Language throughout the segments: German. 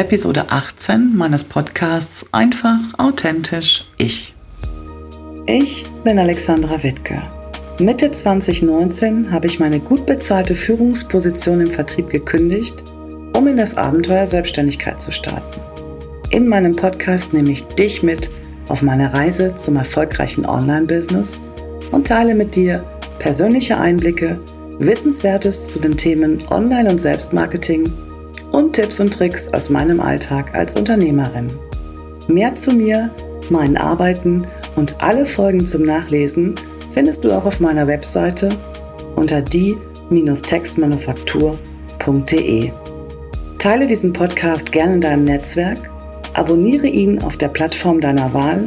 Episode 18 meines Podcasts Einfach authentisch ich. Ich bin Alexandra Wittke. Mitte 2019 habe ich meine gut bezahlte Führungsposition im Vertrieb gekündigt, um in das Abenteuer Selbstständigkeit zu starten. In meinem Podcast nehme ich dich mit auf meine Reise zum erfolgreichen Online-Business und teile mit dir persönliche Einblicke, Wissenswertes zu den Themen Online- und Selbstmarketing und Tipps und Tricks aus meinem Alltag als Unternehmerin. Mehr zu mir, meinen Arbeiten und alle Folgen zum Nachlesen findest du auch auf meiner Webseite unter die-textmanufaktur.de. Teile diesen Podcast gerne in deinem Netzwerk, abonniere ihn auf der Plattform deiner Wahl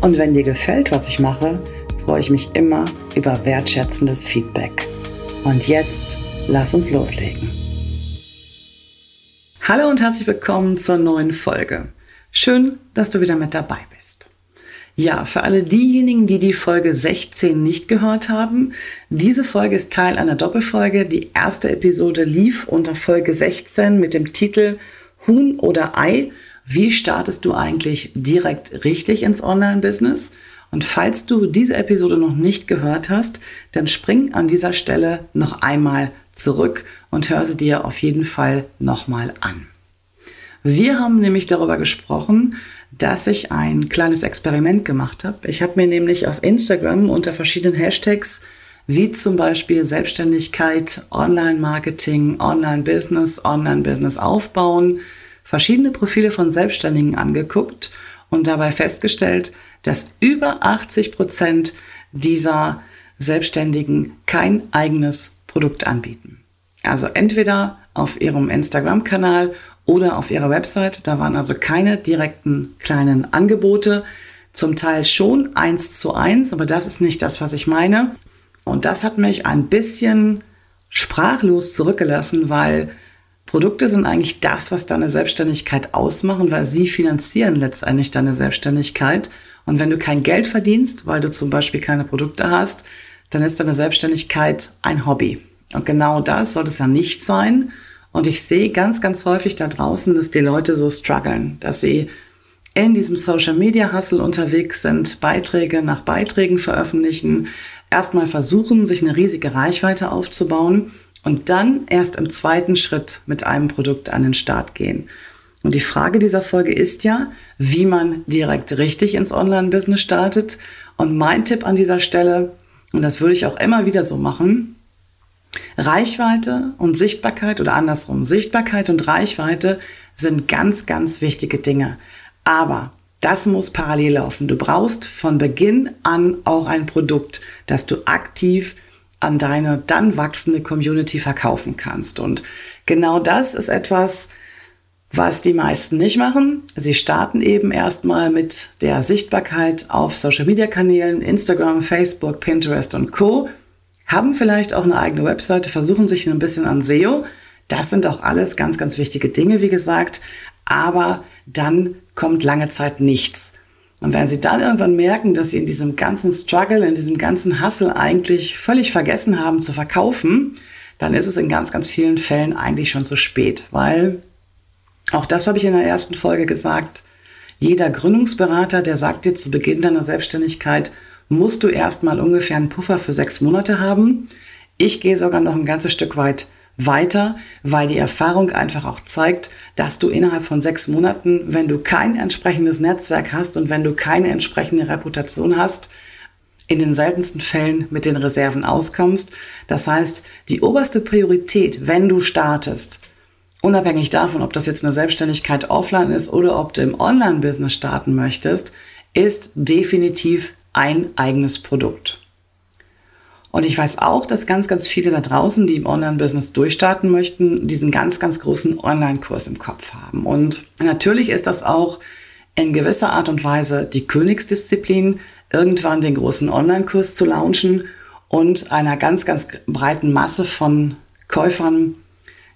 und wenn dir gefällt, was ich mache, freue ich mich immer über wertschätzendes Feedback. Und jetzt lass uns loslegen. Hallo und herzlich willkommen zur neuen Folge. Schön, dass du wieder mit dabei bist. Ja, für alle diejenigen, die die Folge 16 nicht gehört haben, diese Folge ist Teil einer Doppelfolge. Die erste Episode lief unter Folge 16 mit dem Titel Huhn oder Ei. Wie startest du eigentlich direkt richtig ins Online-Business? Und falls du diese Episode noch nicht gehört hast, dann spring an dieser Stelle noch einmal zurück und hör sie dir auf jeden Fall nochmal an. Wir haben nämlich darüber gesprochen, dass ich ein kleines Experiment gemacht habe. Ich habe mir nämlich auf Instagram unter verschiedenen Hashtags wie zum Beispiel Selbstständigkeit, Online-Marketing, Online-Business, Online-Business aufbauen, verschiedene Profile von Selbstständigen angeguckt und dabei festgestellt, dass über 80 Prozent dieser Selbstständigen kein eigenes Produkt anbieten. Also entweder auf ihrem Instagram-Kanal oder auf ihrer Website. Da waren also keine direkten kleinen Angebote. Zum Teil schon eins zu eins, aber das ist nicht das, was ich meine. Und das hat mich ein bisschen sprachlos zurückgelassen, weil Produkte sind eigentlich das, was deine Selbstständigkeit ausmachen, weil sie finanzieren letztendlich deine Selbstständigkeit. Und wenn du kein Geld verdienst, weil du zum Beispiel keine Produkte hast, dann ist deine Selbstständigkeit ein Hobby. Und genau das soll es ja nicht sein. Und ich sehe ganz, ganz häufig da draußen, dass die Leute so strugglen, dass sie in diesem Social Media Hustle unterwegs sind, Beiträge nach Beiträgen veröffentlichen, erstmal versuchen, sich eine riesige Reichweite aufzubauen und dann erst im zweiten Schritt mit einem Produkt an den Start gehen. Und die Frage dieser Folge ist ja, wie man direkt richtig ins Online-Business startet. Und mein Tipp an dieser Stelle, und das würde ich auch immer wieder so machen, Reichweite und Sichtbarkeit oder andersrum, Sichtbarkeit und Reichweite sind ganz, ganz wichtige Dinge. Aber das muss parallel laufen. Du brauchst von Beginn an auch ein Produkt, das du aktiv an deine dann wachsende Community verkaufen kannst. Und genau das ist etwas, was die meisten nicht machen. Sie starten eben erstmal mit der Sichtbarkeit auf Social Media Kanälen, Instagram, Facebook, Pinterest und Co haben vielleicht auch eine eigene Webseite, versuchen sich ein bisschen an SEO. Das sind auch alles ganz, ganz wichtige Dinge, wie gesagt. Aber dann kommt lange Zeit nichts. Und wenn Sie dann irgendwann merken, dass Sie in diesem ganzen Struggle, in diesem ganzen Hustle eigentlich völlig vergessen haben zu verkaufen, dann ist es in ganz, ganz vielen Fällen eigentlich schon zu spät, weil auch das habe ich in der ersten Folge gesagt. Jeder Gründungsberater, der sagt dir zu Beginn deiner Selbstständigkeit, musst du erstmal ungefähr einen Puffer für sechs Monate haben. Ich gehe sogar noch ein ganzes Stück weit weiter, weil die Erfahrung einfach auch zeigt, dass du innerhalb von sechs Monaten, wenn du kein entsprechendes Netzwerk hast und wenn du keine entsprechende Reputation hast, in den seltensten Fällen mit den Reserven auskommst. Das heißt, die oberste Priorität, wenn du startest, unabhängig davon, ob das jetzt eine Selbstständigkeit offline ist oder ob du im Online-Business starten möchtest, ist definitiv ein eigenes Produkt. Und ich weiß auch, dass ganz, ganz viele da draußen, die im Online-Business durchstarten möchten, diesen ganz, ganz großen Online-Kurs im Kopf haben. Und natürlich ist das auch in gewisser Art und Weise die Königsdisziplin, irgendwann den großen Online-Kurs zu launchen und einer ganz, ganz breiten Masse von Käufern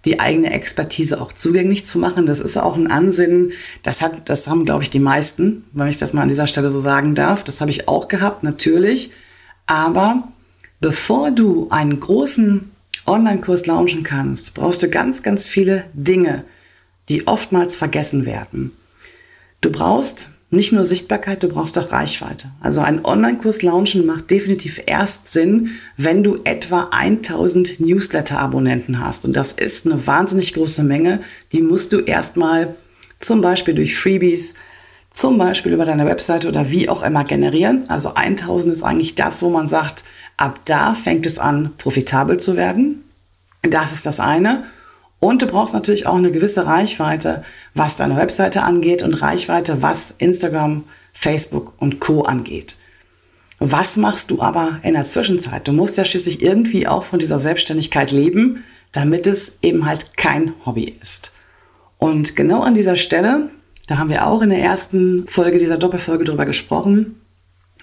die eigene Expertise auch zugänglich zu machen. Das ist auch ein Ansinnen, das, hat, das haben, glaube ich, die meisten, wenn ich das mal an dieser Stelle so sagen darf. Das habe ich auch gehabt, natürlich. Aber bevor du einen großen Online-Kurs launchen kannst, brauchst du ganz, ganz viele Dinge die oftmals vergessen werden. Du brauchst nicht nur Sichtbarkeit, du brauchst auch Reichweite. Also ein Online-Kurs launchen macht definitiv erst Sinn, wenn du etwa 1000 Newsletter-Abonnenten hast. Und das ist eine wahnsinnig große Menge. Die musst du erstmal zum Beispiel durch Freebies, zum Beispiel über deine Webseite oder wie auch immer generieren. Also 1000 ist eigentlich das, wo man sagt, ab da fängt es an, profitabel zu werden. Das ist das eine. Und du brauchst natürlich auch eine gewisse Reichweite, was deine Webseite angeht und Reichweite, was Instagram, Facebook und Co angeht. Was machst du aber in der Zwischenzeit? Du musst ja schließlich irgendwie auch von dieser Selbstständigkeit leben, damit es eben halt kein Hobby ist. Und genau an dieser Stelle, da haben wir auch in der ersten Folge dieser Doppelfolge drüber gesprochen,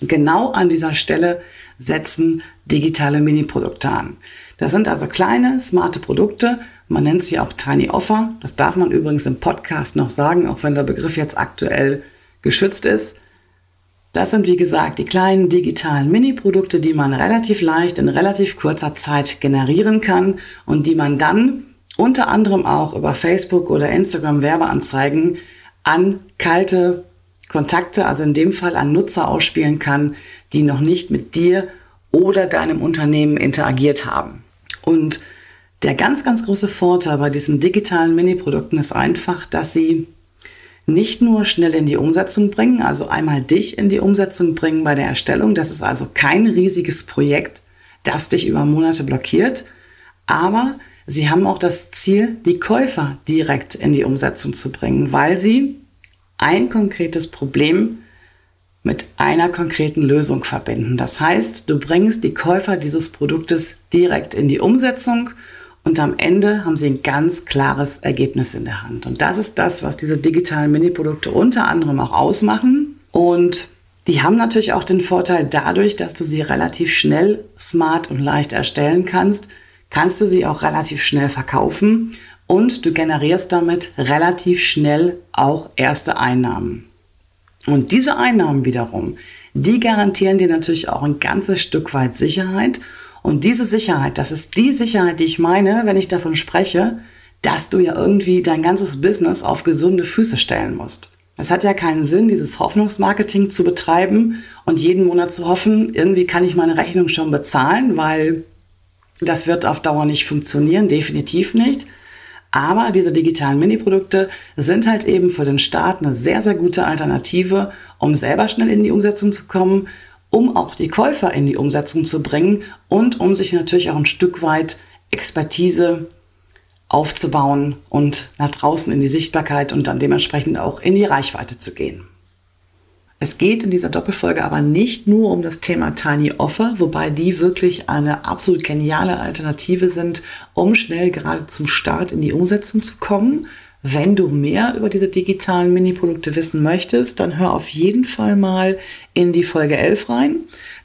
genau an dieser Stelle setzen digitale Mini-Produkte an. Das sind also kleine, smarte Produkte, man nennt sie auch Tiny Offer. Das darf man übrigens im Podcast noch sagen, auch wenn der Begriff jetzt aktuell geschützt ist. Das sind wie gesagt die kleinen digitalen Mini-Produkte, die man relativ leicht in relativ kurzer Zeit generieren kann und die man dann unter anderem auch über Facebook oder Instagram Werbeanzeigen an kalte Kontakte, also in dem Fall an Nutzer ausspielen kann, die noch nicht mit dir oder deinem Unternehmen interagiert haben. Und der ganz, ganz große Vorteil bei diesen digitalen Mini-Produkten ist einfach, dass sie nicht nur schnell in die Umsetzung bringen, also einmal dich in die Umsetzung bringen bei der Erstellung. Das ist also kein riesiges Projekt, das dich über Monate blockiert, aber sie haben auch das Ziel, die Käufer direkt in die Umsetzung zu bringen, weil sie ein konkretes Problem mit einer konkreten Lösung verbinden. Das heißt, du bringst die Käufer dieses Produktes direkt in die Umsetzung und am Ende haben sie ein ganz klares Ergebnis in der Hand. Und das ist das, was diese digitalen Mini-Produkte unter anderem auch ausmachen. Und die haben natürlich auch den Vorteil dadurch, dass du sie relativ schnell, smart und leicht erstellen kannst, kannst du sie auch relativ schnell verkaufen und du generierst damit relativ schnell auch erste Einnahmen. Und diese Einnahmen wiederum, die garantieren dir natürlich auch ein ganzes Stück weit Sicherheit und diese Sicherheit, das ist die Sicherheit, die ich meine, wenn ich davon spreche, dass du ja irgendwie dein ganzes Business auf gesunde Füße stellen musst. Es hat ja keinen Sinn, dieses Hoffnungsmarketing zu betreiben und jeden Monat zu hoffen, irgendwie kann ich meine Rechnung schon bezahlen, weil das wird auf Dauer nicht funktionieren, definitiv nicht. Aber diese digitalen Mini-Produkte sind halt eben für den Start eine sehr, sehr gute Alternative, um selber schnell in die Umsetzung zu kommen um auch die Käufer in die Umsetzung zu bringen und um sich natürlich auch ein Stück weit Expertise aufzubauen und nach draußen in die Sichtbarkeit und dann dementsprechend auch in die Reichweite zu gehen. Es geht in dieser Doppelfolge aber nicht nur um das Thema Tiny Offer, wobei die wirklich eine absolut geniale Alternative sind, um schnell gerade zum Start in die Umsetzung zu kommen, wenn du mehr über diese digitalen Mini-Produkte wissen möchtest, dann hör auf jeden Fall mal in die Folge 11 rein.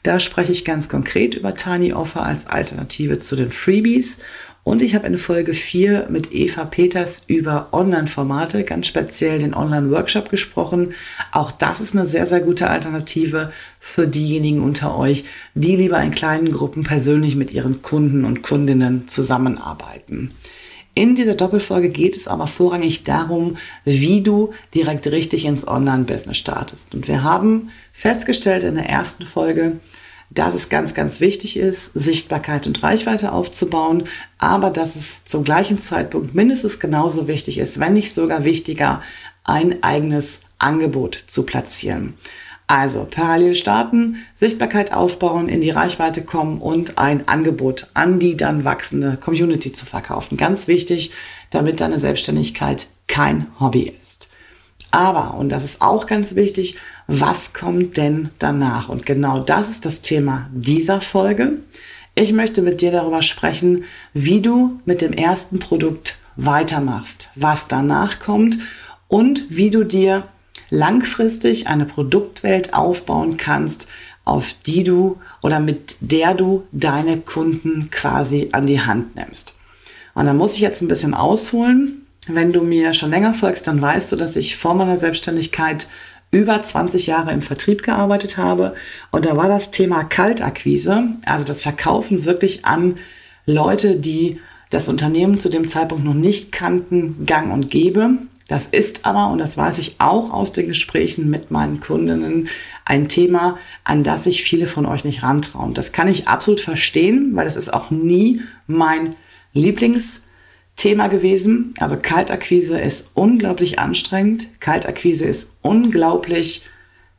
Da spreche ich ganz konkret über Tiny Offer als Alternative zu den Freebies. Und ich habe in Folge 4 mit Eva Peters über Online-Formate, ganz speziell den Online-Workshop gesprochen. Auch das ist eine sehr, sehr gute Alternative für diejenigen unter euch, die lieber in kleinen Gruppen persönlich mit ihren Kunden und Kundinnen zusammenarbeiten. In dieser Doppelfolge geht es aber vorrangig darum, wie du direkt richtig ins Online-Business startest. Und wir haben festgestellt in der ersten Folge, dass es ganz, ganz wichtig ist, Sichtbarkeit und Reichweite aufzubauen, aber dass es zum gleichen Zeitpunkt mindestens genauso wichtig ist, wenn nicht sogar wichtiger, ein eigenes Angebot zu platzieren. Also parallel starten, Sichtbarkeit aufbauen, in die Reichweite kommen und ein Angebot an die dann wachsende Community zu verkaufen. Ganz wichtig, damit deine Selbstständigkeit kein Hobby ist. Aber, und das ist auch ganz wichtig, was kommt denn danach? Und genau das ist das Thema dieser Folge. Ich möchte mit dir darüber sprechen, wie du mit dem ersten Produkt weitermachst, was danach kommt und wie du dir langfristig eine Produktwelt aufbauen kannst, auf die du oder mit der du deine Kunden quasi an die Hand nimmst. Und da muss ich jetzt ein bisschen ausholen. Wenn du mir schon länger folgst, dann weißt du, dass ich vor meiner Selbstständigkeit über 20 Jahre im Vertrieb gearbeitet habe. Und da war das Thema Kaltakquise, also das Verkaufen wirklich an Leute, die das Unternehmen zu dem Zeitpunkt noch nicht kannten, gang und gäbe. Das ist aber, und das weiß ich auch aus den Gesprächen mit meinen Kundinnen, ein Thema, an das sich viele von euch nicht rantrauen. Das kann ich absolut verstehen, weil das ist auch nie mein Lieblingsthema gewesen. Also Kaltakquise ist unglaublich anstrengend. Kaltakquise ist unglaublich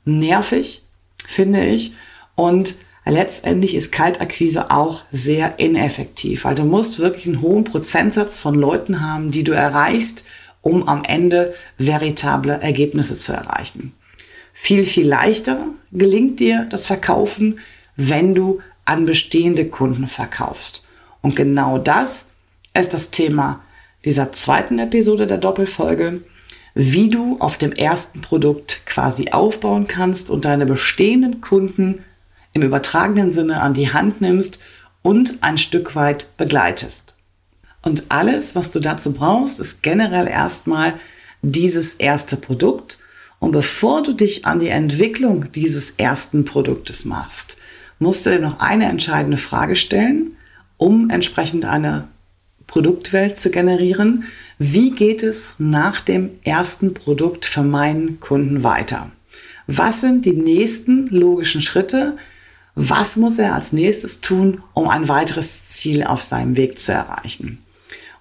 nervig, finde ich. Und letztendlich ist Kaltakquise auch sehr ineffektiv, weil du musst wirklich einen hohen Prozentsatz von Leuten haben, die du erreichst, um am Ende veritable Ergebnisse zu erreichen. Viel, viel leichter gelingt dir das Verkaufen, wenn du an bestehende Kunden verkaufst. Und genau das ist das Thema dieser zweiten Episode der Doppelfolge, wie du auf dem ersten Produkt quasi aufbauen kannst und deine bestehenden Kunden im übertragenen Sinne an die Hand nimmst und ein Stück weit begleitest. Und alles, was du dazu brauchst, ist generell erstmal dieses erste Produkt. Und bevor du dich an die Entwicklung dieses ersten Produktes machst, musst du dir noch eine entscheidende Frage stellen, um entsprechend eine Produktwelt zu generieren. Wie geht es nach dem ersten Produkt für meinen Kunden weiter? Was sind die nächsten logischen Schritte, was muss er als nächstes tun, um ein weiteres Ziel auf seinem Weg zu erreichen?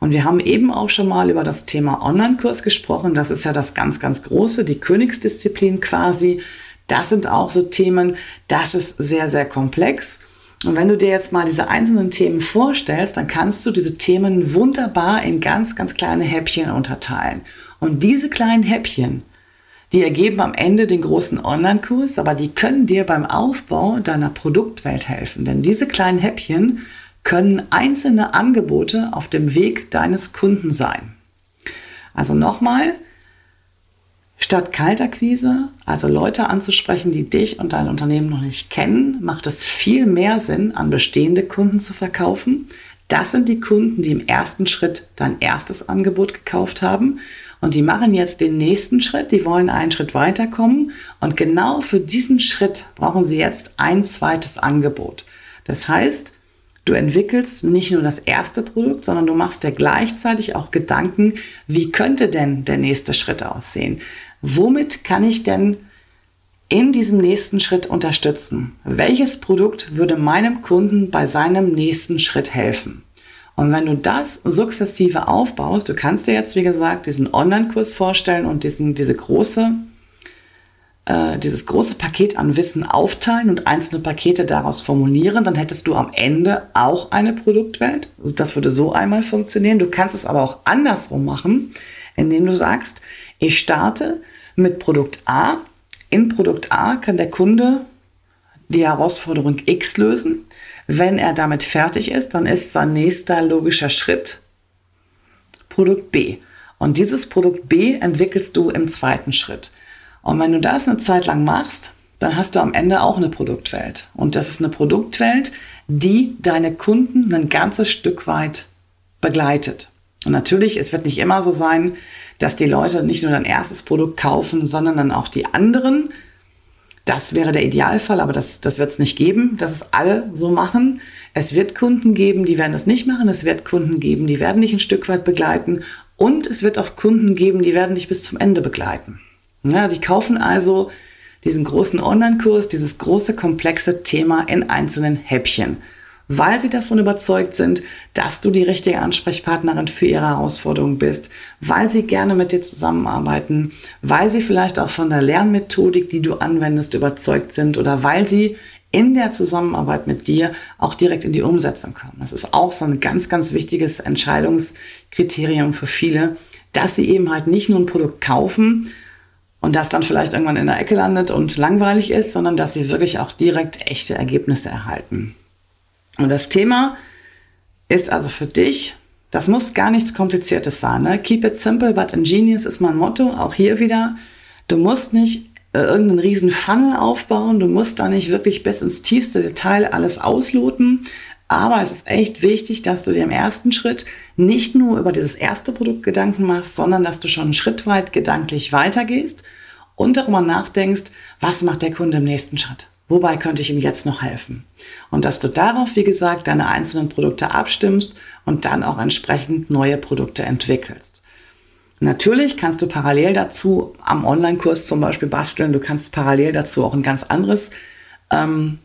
Und wir haben eben auch schon mal über das Thema Online-Kurs gesprochen. Das ist ja das ganz, ganz große, die Königsdisziplin quasi. Das sind auch so Themen, das ist sehr, sehr komplex. Und wenn du dir jetzt mal diese einzelnen Themen vorstellst, dann kannst du diese Themen wunderbar in ganz, ganz kleine Häppchen unterteilen. Und diese kleinen Häppchen, die ergeben am Ende den großen Online-Kurs, aber die können dir beim Aufbau deiner Produktwelt helfen. Denn diese kleinen Häppchen können einzelne Angebote auf dem Weg deines Kunden sein. Also nochmal, statt Kaltakquise, also Leute anzusprechen, die dich und dein Unternehmen noch nicht kennen, macht es viel mehr Sinn, an bestehende Kunden zu verkaufen. Das sind die Kunden, die im ersten Schritt dein erstes Angebot gekauft haben und die machen jetzt den nächsten Schritt, die wollen einen Schritt weiterkommen. Und genau für diesen Schritt brauchen sie jetzt ein zweites Angebot. Das heißt, du entwickelst nicht nur das erste Produkt, sondern du machst dir gleichzeitig auch Gedanken, wie könnte denn der nächste Schritt aussehen? Womit kann ich denn in diesem nächsten Schritt unterstützen? Welches Produkt würde meinem Kunden bei seinem nächsten Schritt helfen? Und wenn du das sukzessive aufbaust, du kannst dir jetzt, wie gesagt, diesen Online-Kurs vorstellen und diesen, diese große, äh, dieses große Paket an Wissen aufteilen und einzelne Pakete daraus formulieren, dann hättest du am Ende auch eine Produktwelt. Also das würde so einmal funktionieren. Du kannst es aber auch andersrum machen, indem du sagst, ich starte mit Produkt A. In Produkt A kann der Kunde die Herausforderung X lösen. Wenn er damit fertig ist, dann ist sein nächster logischer Schritt Produkt B. Und dieses Produkt B entwickelst du im zweiten Schritt. Und wenn du das eine Zeit lang machst, dann hast du am Ende auch eine Produktwelt. Und das ist eine Produktwelt, die deine Kunden ein ganzes Stück weit begleitet. Und natürlich, es wird nicht immer so sein, dass die Leute nicht nur dein erstes Produkt kaufen, sondern dann auch die anderen. Das wäre der Idealfall, aber das, das wird es nicht geben, dass es alle so machen. Es wird Kunden geben, die werden es nicht machen. Es wird Kunden geben, die werden dich ein Stück weit begleiten. Und es wird auch Kunden geben, die werden dich bis zum Ende begleiten. Ja, die kaufen also diesen großen Online-Kurs, dieses große komplexe Thema in einzelnen Häppchen weil sie davon überzeugt sind, dass du die richtige Ansprechpartnerin für ihre Herausforderungen bist, weil sie gerne mit dir zusammenarbeiten, weil sie vielleicht auch von der Lernmethodik, die du anwendest, überzeugt sind oder weil sie in der Zusammenarbeit mit dir auch direkt in die Umsetzung kommen. Das ist auch so ein ganz, ganz wichtiges Entscheidungskriterium für viele, dass sie eben halt nicht nur ein Produkt kaufen, und das dann vielleicht irgendwann in der Ecke landet und langweilig ist, sondern dass sie wirklich auch direkt echte Ergebnisse erhalten. Und das Thema ist also für dich, das muss gar nichts Kompliziertes sein. Ne? Keep it simple but ingenious ist mein Motto. Auch hier wieder, du musst nicht äh, irgendeinen riesen Funnel aufbauen, du musst da nicht wirklich bis ins tiefste Detail alles ausloten. Aber es ist echt wichtig, dass du dir im ersten Schritt nicht nur über dieses erste Produkt Gedanken machst, sondern dass du schon einen Schritt weit gedanklich weitergehst und darüber nachdenkst, was macht der Kunde im nächsten Schritt? wobei könnte ich ihm jetzt noch helfen? Und dass du darauf, wie gesagt, deine einzelnen Produkte abstimmst und dann auch entsprechend neue Produkte entwickelst. Natürlich kannst du parallel dazu am Online-Kurs zum Beispiel basteln. Du kannst parallel dazu auch ein ganz anderes ähm,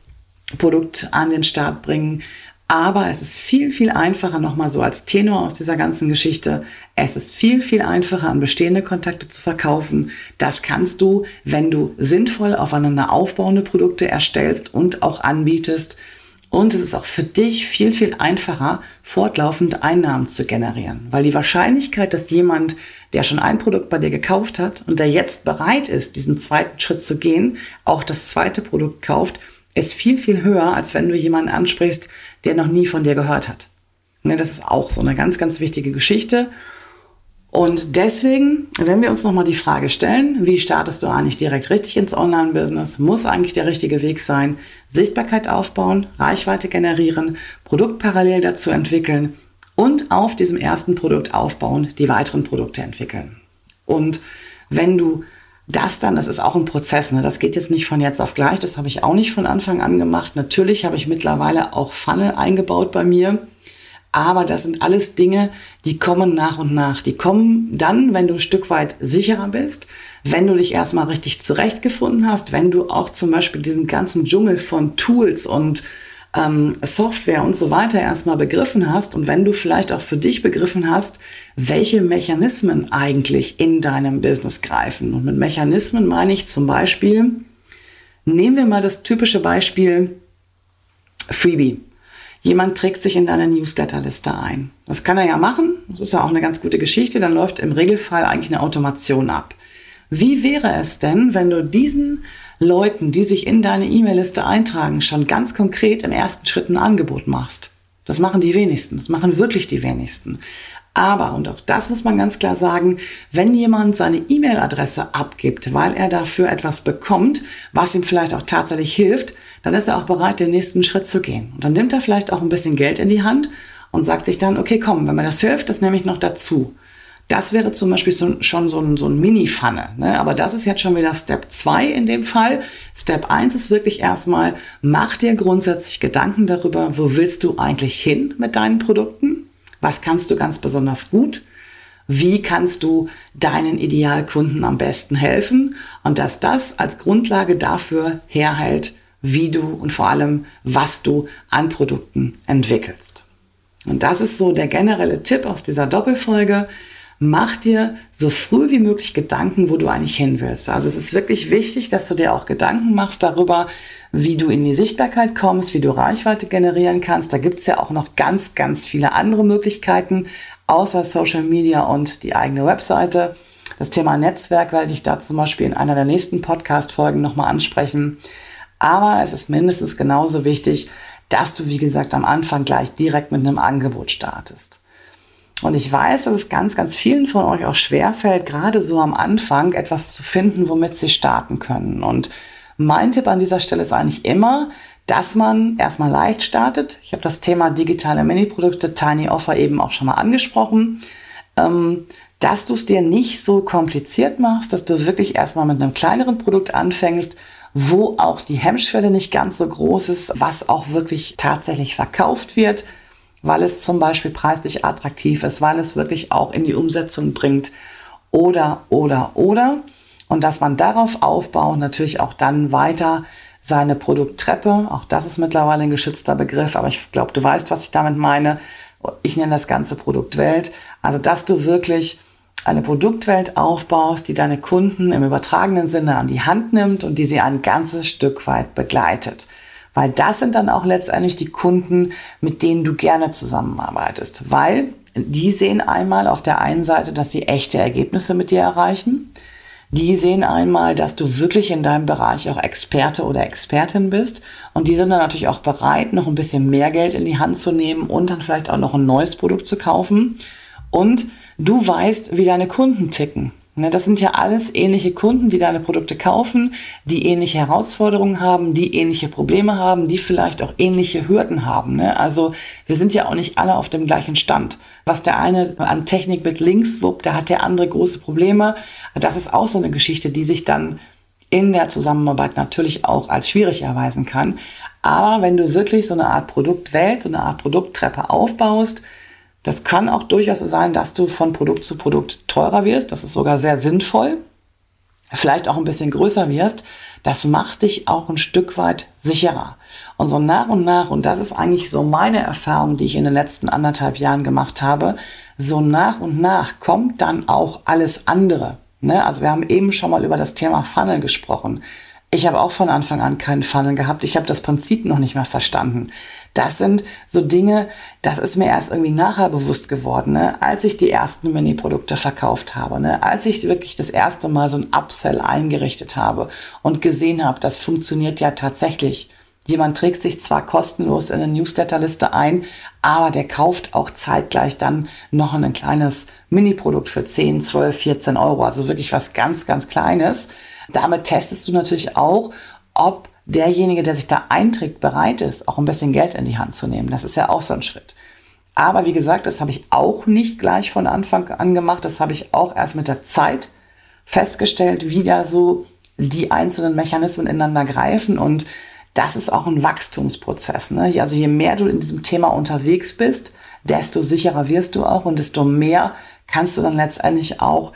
Produkt an den Start bringen. Aber es ist viel, viel einfacher, nochmal so als Tenor aus dieser ganzen Geschichte, es ist viel, viel einfacher, an bestehende Kontakte zu verkaufen. Das kannst du, wenn du sinnvoll aufeinander aufbauende Produkte erstellst und auch anbietest. Und es ist auch für dich viel, viel einfacher, fortlaufend Einnahmen zu generieren. Weil die Wahrscheinlichkeit, dass jemand, der schon ein Produkt bei dir gekauft hat und der jetzt bereit ist, diesen zweiten Schritt zu gehen, auch das zweite Produkt kauft, ist viel, viel höher, als wenn du jemanden ansprichst, der noch nie von dir gehört hat. Ne, das ist auch so eine ganz, ganz wichtige Geschichte. Und deswegen, wenn wir uns nochmal die Frage stellen, wie startest du eigentlich direkt richtig ins Online-Business, muss eigentlich der richtige Weg sein, Sichtbarkeit aufbauen, Reichweite generieren, Produkt parallel dazu entwickeln und auf diesem ersten Produkt aufbauen, die weiteren Produkte entwickeln. Und wenn du das dann, das ist auch ein Prozess, ne? das geht jetzt nicht von jetzt auf gleich, das habe ich auch nicht von Anfang an gemacht. Natürlich habe ich mittlerweile auch Funnel eingebaut bei mir, aber das sind alles Dinge, die kommen nach und nach. Die kommen dann, wenn du ein Stück weit sicherer bist, wenn du dich erstmal richtig zurechtgefunden hast, wenn du auch zum Beispiel diesen ganzen Dschungel von Tools und ähm, Software und so weiter erstmal begriffen hast und wenn du vielleicht auch für dich begriffen hast, welche Mechanismen eigentlich in deinem Business greifen. Und mit Mechanismen meine ich zum Beispiel, nehmen wir mal das typische Beispiel Freebie. Jemand trägt sich in deine Newsletterliste ein. Das kann er ja machen. Das ist ja auch eine ganz gute Geschichte. Dann läuft im Regelfall eigentlich eine Automation ab. Wie wäre es denn, wenn du diesen Leuten, die sich in deine E-Mail-Liste eintragen, schon ganz konkret im ersten Schritt ein Angebot machst. Das machen die wenigsten, das machen wirklich die wenigsten. Aber, und auch das muss man ganz klar sagen, wenn jemand seine E-Mail-Adresse abgibt, weil er dafür etwas bekommt, was ihm vielleicht auch tatsächlich hilft, dann ist er auch bereit, den nächsten Schritt zu gehen. Und dann nimmt er vielleicht auch ein bisschen Geld in die Hand und sagt sich dann, okay, komm, wenn mir das hilft, das nehme ich noch dazu. Das wäre zum Beispiel so, schon so ein, so ein Mini-Pfanne. Ne? Aber das ist jetzt schon wieder Step 2 in dem Fall. Step 1 ist wirklich erstmal, mach dir grundsätzlich Gedanken darüber, wo willst du eigentlich hin mit deinen Produkten? Was kannst du ganz besonders gut? Wie kannst du deinen Idealkunden am besten helfen? Und dass das als Grundlage dafür herhält, wie du und vor allem, was du an Produkten entwickelst. Und das ist so der generelle Tipp aus dieser Doppelfolge mach dir so früh wie möglich Gedanken, wo du eigentlich hin willst. Also es ist wirklich wichtig, dass du dir auch Gedanken machst darüber, wie du in die Sichtbarkeit kommst, wie du Reichweite generieren kannst. Da gibt's ja auch noch ganz, ganz viele andere Möglichkeiten, außer Social Media und die eigene Webseite. Das Thema Netzwerk werde ich da zum Beispiel in einer der nächsten Podcast-Folgen nochmal ansprechen. Aber es ist mindestens genauso wichtig, dass du, wie gesagt, am Anfang gleich direkt mit einem Angebot startest. Und ich weiß, dass es ganz, ganz vielen von euch auch schwerfällt, gerade so am Anfang etwas zu finden, womit sie starten können. Und mein Tipp an dieser Stelle ist eigentlich immer, dass man erstmal leicht startet. Ich habe das Thema digitale Mini-Produkte, Tiny Offer eben auch schon mal angesprochen. Ähm, dass du es dir nicht so kompliziert machst, dass du wirklich erstmal mit einem kleineren Produkt anfängst, wo auch die Hemmschwelle nicht ganz so groß ist, was auch wirklich tatsächlich verkauft wird, weil es zum Beispiel preislich attraktiv ist, weil es wirklich auch in die Umsetzung bringt oder, oder, oder. Und dass man darauf aufbaut, natürlich auch dann weiter seine Produkttreppe, auch das ist mittlerweile ein geschützter Begriff, aber ich glaube, du weißt, was ich damit meine. Ich nenne das ganze Produktwelt. Also, dass du wirklich eine Produktwelt aufbaust, die deine Kunden im übertragenen Sinne an die Hand nimmt und die sie ein ganzes Stück weit begleitet. Weil das sind dann auch letztendlich die Kunden, mit denen du gerne zusammenarbeitest. Weil die sehen einmal auf der einen Seite, dass sie echte Ergebnisse mit dir erreichen. Die sehen einmal, dass du wirklich in deinem Bereich auch Experte oder Expertin bist. Und die sind dann natürlich auch bereit, noch ein bisschen mehr Geld in die Hand zu nehmen und dann vielleicht auch noch ein neues Produkt zu kaufen. Und du weißt, wie deine Kunden ticken. Ne, das sind ja alles ähnliche Kunden, die deine Produkte kaufen, die ähnliche Herausforderungen haben, die ähnliche Probleme haben, die vielleicht auch ähnliche Hürden haben. Ne? Also wir sind ja auch nicht alle auf dem gleichen Stand. Was der eine an Technik mit links wuppt, da hat der andere große Probleme. Das ist auch so eine Geschichte, die sich dann in der Zusammenarbeit natürlich auch als schwierig erweisen kann. Aber wenn du wirklich so eine Art Produktwelt, so eine Art Produkttreppe aufbaust, das kann auch durchaus sein, dass du von Produkt zu Produkt teurer wirst. Das ist sogar sehr sinnvoll. Vielleicht auch ein bisschen größer wirst. Das macht dich auch ein Stück weit sicherer. Und so nach und nach, und das ist eigentlich so meine Erfahrung, die ich in den letzten anderthalb Jahren gemacht habe, so nach und nach kommt dann auch alles andere. Ne? Also wir haben eben schon mal über das Thema Funnel gesprochen. Ich habe auch von Anfang an keinen Funnel gehabt. Ich habe das Prinzip noch nicht mehr verstanden. Das sind so Dinge, das ist mir erst irgendwie nachher bewusst geworden, ne? als ich die ersten Mini-Produkte verkauft habe, ne? als ich wirklich das erste Mal so ein Upsell eingerichtet habe und gesehen habe, das funktioniert ja tatsächlich. Jemand trägt sich zwar kostenlos in eine Newsletterliste ein, aber der kauft auch zeitgleich dann noch ein kleines Mini-Produkt für 10, 12, 14 Euro. Also wirklich was ganz, ganz Kleines. Damit testest du natürlich auch, ob derjenige, der sich da einträgt, bereit ist, auch ein bisschen Geld in die Hand zu nehmen. Das ist ja auch so ein Schritt. Aber wie gesagt, das habe ich auch nicht gleich von Anfang an gemacht. Das habe ich auch erst mit der Zeit festgestellt, wie da so die einzelnen Mechanismen ineinander greifen und das ist auch ein Wachstumsprozess. Ne? Also je mehr du in diesem Thema unterwegs bist, desto sicherer wirst du auch und desto mehr kannst du dann letztendlich auch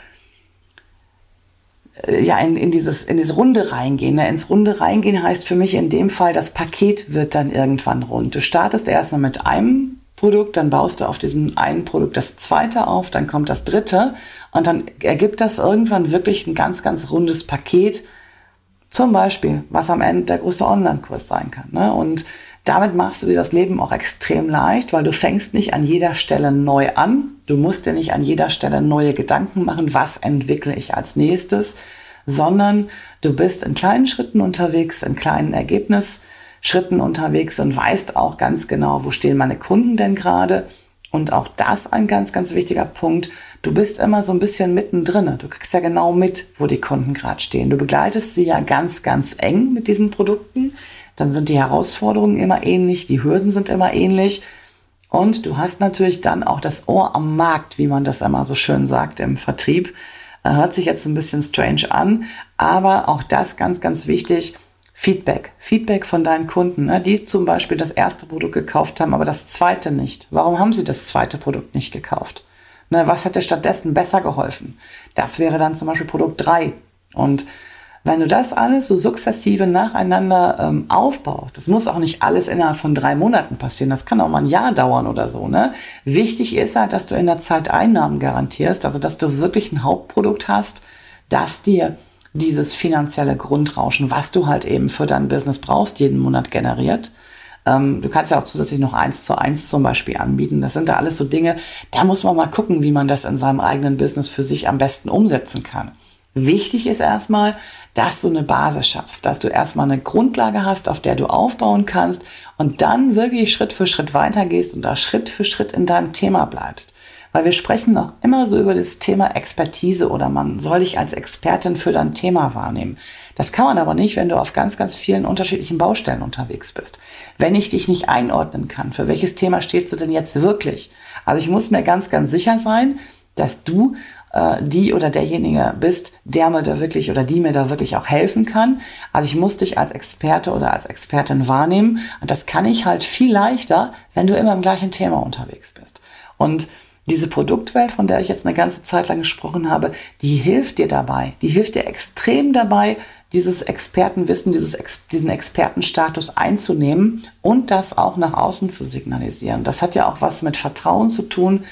ja, in, in, dieses, in diese Runde reingehen. Ne? Ins Runde reingehen heißt für mich in dem Fall, das Paket wird dann irgendwann rund. Du startest erstmal mit einem Produkt, dann baust du auf diesem einen Produkt das zweite auf, dann kommt das dritte und dann ergibt das irgendwann wirklich ein ganz, ganz rundes Paket, zum Beispiel, was am Ende der große Online-Kurs sein kann. Ne? Und damit machst du dir das Leben auch extrem leicht, weil du fängst nicht an jeder Stelle neu an. Du musst dir nicht an jeder Stelle neue Gedanken machen, was entwickle ich als nächstes, sondern du bist in kleinen Schritten unterwegs, in kleinen Ergebnisschritten unterwegs und weißt auch ganz genau, wo stehen meine Kunden denn gerade und auch das ein ganz, ganz wichtiger Punkt. Du bist immer so ein bisschen mittendrin. Du kriegst ja genau mit, wo die Kunden gerade stehen. Du begleitest sie ja ganz, ganz eng mit diesen Produkten. Dann sind die Herausforderungen immer ähnlich, die Hürden sind immer ähnlich. Und du hast natürlich dann auch das Ohr am Markt, wie man das immer so schön sagt im Vertrieb. Hört sich jetzt ein bisschen strange an, aber auch das ganz, ganz wichtig Feedback. Feedback von deinen Kunden, ne, die zum Beispiel das erste Produkt gekauft haben, aber das zweite nicht. Warum haben sie das zweite Produkt nicht gekauft? Ne, was hätte stattdessen besser geholfen? Das wäre dann zum Beispiel Produkt 3. Und wenn du das alles so sukzessive nacheinander ähm, aufbaust, das muss auch nicht alles innerhalb von drei Monaten passieren, das kann auch mal ein Jahr dauern oder so. Ne? Wichtig ist halt, dass du in der Zeit Einnahmen garantierst, also dass du wirklich ein Hauptprodukt hast, das dir dieses finanzielle Grundrauschen, was du halt eben für dein Business brauchst, jeden Monat generiert. Ähm, du kannst ja auch zusätzlich noch eins zu eins zum Beispiel anbieten. Das sind da alles so Dinge, da muss man mal gucken, wie man das in seinem eigenen Business für sich am besten umsetzen kann. Wichtig ist erstmal, dass du eine Basis schaffst, dass du erstmal eine Grundlage hast, auf der du aufbauen kannst und dann wirklich Schritt für Schritt weitergehst und da Schritt für Schritt in deinem Thema bleibst weil wir sprechen noch immer so über das Thema Expertise oder man soll dich als Expertin für dein Thema wahrnehmen. Das kann man aber nicht, wenn du auf ganz, ganz vielen unterschiedlichen Baustellen unterwegs bist. Wenn ich dich nicht einordnen kann, für welches Thema stehst du denn jetzt wirklich? Also ich muss mir ganz, ganz sicher sein, dass du äh, die oder derjenige bist, der mir da wirklich oder die mir da wirklich auch helfen kann. Also ich muss dich als Experte oder als Expertin wahrnehmen und das kann ich halt viel leichter, wenn du immer im gleichen Thema unterwegs bist. Und diese Produktwelt, von der ich jetzt eine ganze Zeit lang gesprochen habe, die hilft dir dabei. Die hilft dir extrem dabei, dieses Expertenwissen, dieses, diesen Expertenstatus einzunehmen und das auch nach außen zu signalisieren. Das hat ja auch was mit Vertrauen zu tun.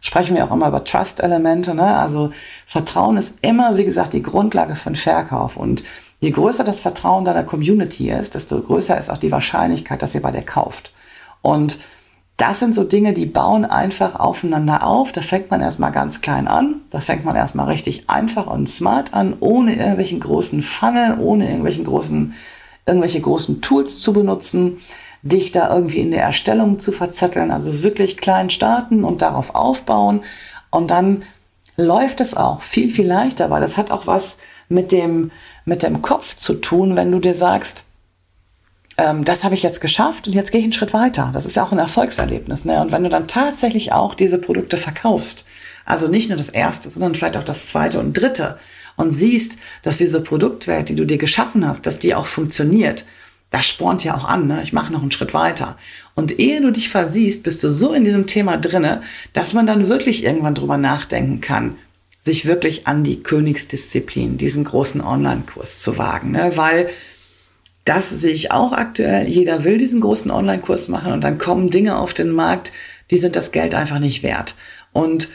Sprechen wir auch immer über Trust-Elemente. Ne? Also Vertrauen ist immer, wie gesagt, die Grundlage für den Verkauf. Und je größer das Vertrauen deiner Community ist, desto größer ist auch die Wahrscheinlichkeit, dass ihr bei dir kauft. Und das sind so Dinge, die bauen einfach aufeinander auf. Da fängt man erstmal ganz klein an. Da fängt man erstmal richtig einfach und smart an, ohne irgendwelchen großen Funnel, ohne irgendwelchen großen, irgendwelche großen Tools zu benutzen, dich da irgendwie in der Erstellung zu verzetteln. Also wirklich klein starten und darauf aufbauen. Und dann läuft es auch viel, viel leichter, weil das hat auch was mit dem, mit dem Kopf zu tun, wenn du dir sagst, ähm, das habe ich jetzt geschafft und jetzt gehe ich einen Schritt weiter. Das ist ja auch ein Erfolgserlebnis. Ne? Und wenn du dann tatsächlich auch diese Produkte verkaufst, also nicht nur das erste, sondern vielleicht auch das zweite und dritte, und siehst, dass diese Produktwelt, die du dir geschaffen hast, dass die auch funktioniert, das spornt ja auch an, ne? ich mache noch einen Schritt weiter. Und ehe du dich versiehst, bist du so in diesem Thema drinne, dass man dann wirklich irgendwann drüber nachdenken kann, sich wirklich an die Königsdisziplin, diesen großen Online-Kurs zu wagen. Ne? Weil das sehe ich auch aktuell. Jeder will diesen großen Online-Kurs machen und dann kommen Dinge auf den Markt, die sind das Geld einfach nicht wert. Und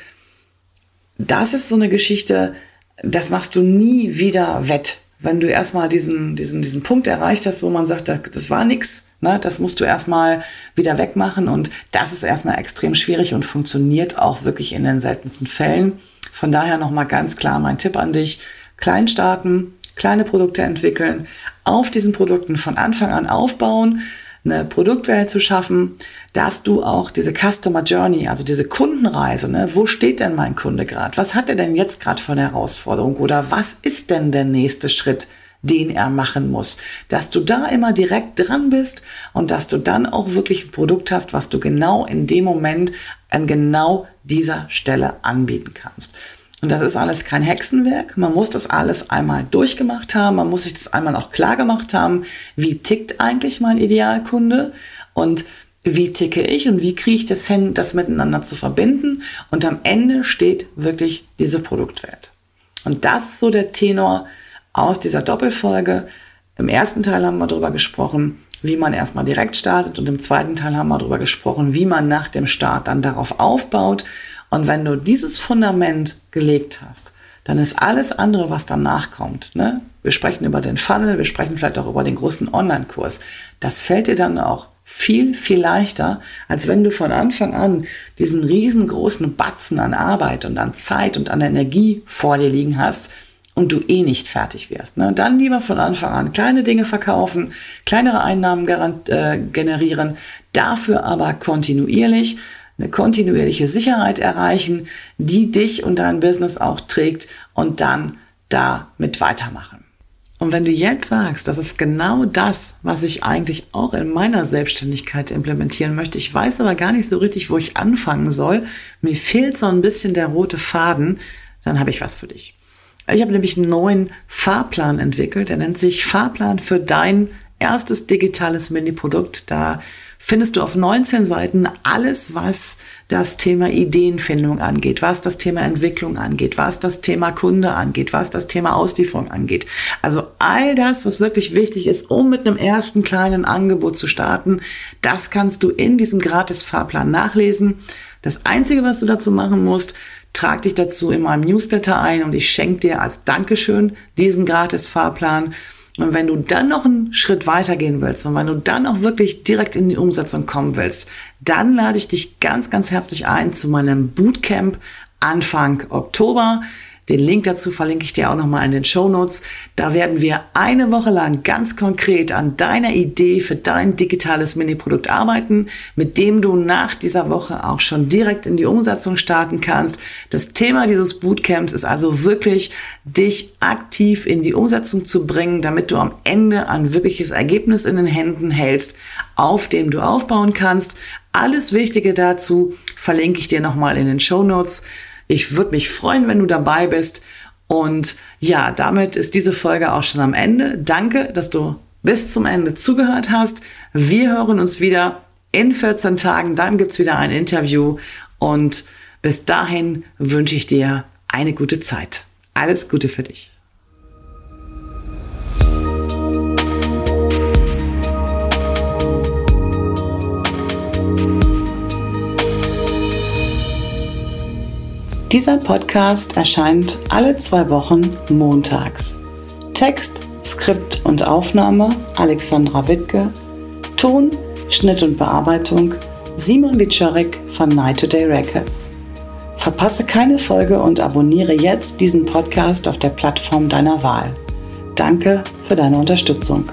das ist so eine Geschichte, das machst du nie wieder wett wenn du erstmal diesen, diesen, diesen Punkt erreicht hast, wo man sagt, das war nix, ne, das musst du erstmal wieder wegmachen. Und das ist erstmal extrem schwierig und funktioniert auch wirklich in den seltensten Fällen. Von daher nochmal ganz klar mein Tipp an dich, klein starten, kleine Produkte entwickeln, auf diesen Produkten von Anfang an aufbauen, eine Produktwelt zu schaffen, dass du auch diese Customer Journey, also diese Kundenreise, ne, wo steht denn mein Kunde gerade? Was hat er denn jetzt gerade eine Herausforderung? Oder was ist denn der nächste Schritt? den er machen muss. Dass du da immer direkt dran bist und dass du dann auch wirklich ein Produkt hast, was du genau in dem Moment an genau dieser Stelle anbieten kannst. Und das ist alles kein Hexenwerk. Man muss das alles einmal durchgemacht haben. Man muss sich das einmal auch klar gemacht haben. Wie tickt eigentlich mein Idealkunde? Und wie ticke ich und wie kriege ich das hin, das miteinander zu verbinden? Und am Ende steht wirklich diese Produktwelt. Und das ist so der Tenor aus dieser Doppelfolge. Im ersten Teil haben wir darüber gesprochen, wie man erstmal direkt startet und im zweiten Teil haben wir darüber gesprochen, wie man nach dem Start dann darauf aufbaut und wenn du dieses Fundament gelegt hast, dann ist alles andere, was danach kommt, ne? wir sprechen über den Funnel, wir sprechen vielleicht auch über den großen Online-Kurs, das fällt dir dann auch viel, viel leichter, als wenn du von Anfang an diesen riesengroßen Batzen an Arbeit und an Zeit und an Energie vor dir liegen hast und du eh nicht fertig wirst. Ne? Dann lieber von Anfang an kleine Dinge verkaufen, kleinere Einnahmen äh, generieren, dafür aber kontinuierlich eine kontinuierliche Sicherheit erreichen, die dich und dein Business auch trägt und dann damit weitermachen. Und wenn du jetzt sagst, das ist genau das, was ich eigentlich auch in meiner Selbstständigkeit implementieren möchte, ich weiß aber gar nicht so richtig, wo ich anfangen soll, mir fehlt so ein bisschen der rote Faden, dann habe ich was für dich. Ich habe nämlich einen neuen Fahrplan entwickelt, der nennt sich Fahrplan für dein erstes digitales Mini-Produkt. Da findest du auf 19 Seiten alles, was das Thema Ideenfindung angeht, was das Thema Entwicklung angeht, was das Thema Kunde angeht, was das Thema Auslieferung angeht. Also all das, was wirklich wichtig ist, um mit einem ersten kleinen Angebot zu starten, das kannst du in diesem Gratis-Fahrplan nachlesen. Das Einzige, was du dazu machen musst, trag dich dazu in meinem Newsletter ein und ich schenke dir als Dankeschön diesen Gratis-Fahrplan. Und wenn du dann noch einen Schritt weiter gehen willst und wenn du dann auch wirklich direkt in die Umsetzung kommen willst, dann lade ich dich ganz, ganz herzlich ein zu meinem Bootcamp Anfang Oktober. Den Link dazu verlinke ich dir auch nochmal in den Show Notes. Da werden wir eine Woche lang ganz konkret an deiner Idee für dein digitales Mini-Produkt arbeiten, mit dem du nach dieser Woche auch schon direkt in die Umsetzung starten kannst. Das Thema dieses Bootcamps ist also wirklich, dich aktiv in die Umsetzung zu bringen, damit du am Ende ein wirkliches Ergebnis in den Händen hältst, auf dem du aufbauen kannst. Alles Wichtige dazu verlinke ich dir nochmal in den Show Notes. Ich würde mich freuen, wenn du dabei bist. Und ja, damit ist diese Folge auch schon am Ende. Danke, dass du bis zum Ende zugehört hast. Wir hören uns wieder in 14 Tagen. Dann gibt's wieder ein Interview. Und bis dahin wünsche ich dir eine gute Zeit. Alles Gute für dich. Dieser Podcast erscheint alle zwei Wochen montags. Text, Skript und Aufnahme Alexandra Wittke, Ton, Schnitt und Bearbeitung Simon Wiczorek von Night to Day Records. Verpasse keine Folge und abonniere jetzt diesen Podcast auf der Plattform deiner Wahl. Danke für deine Unterstützung.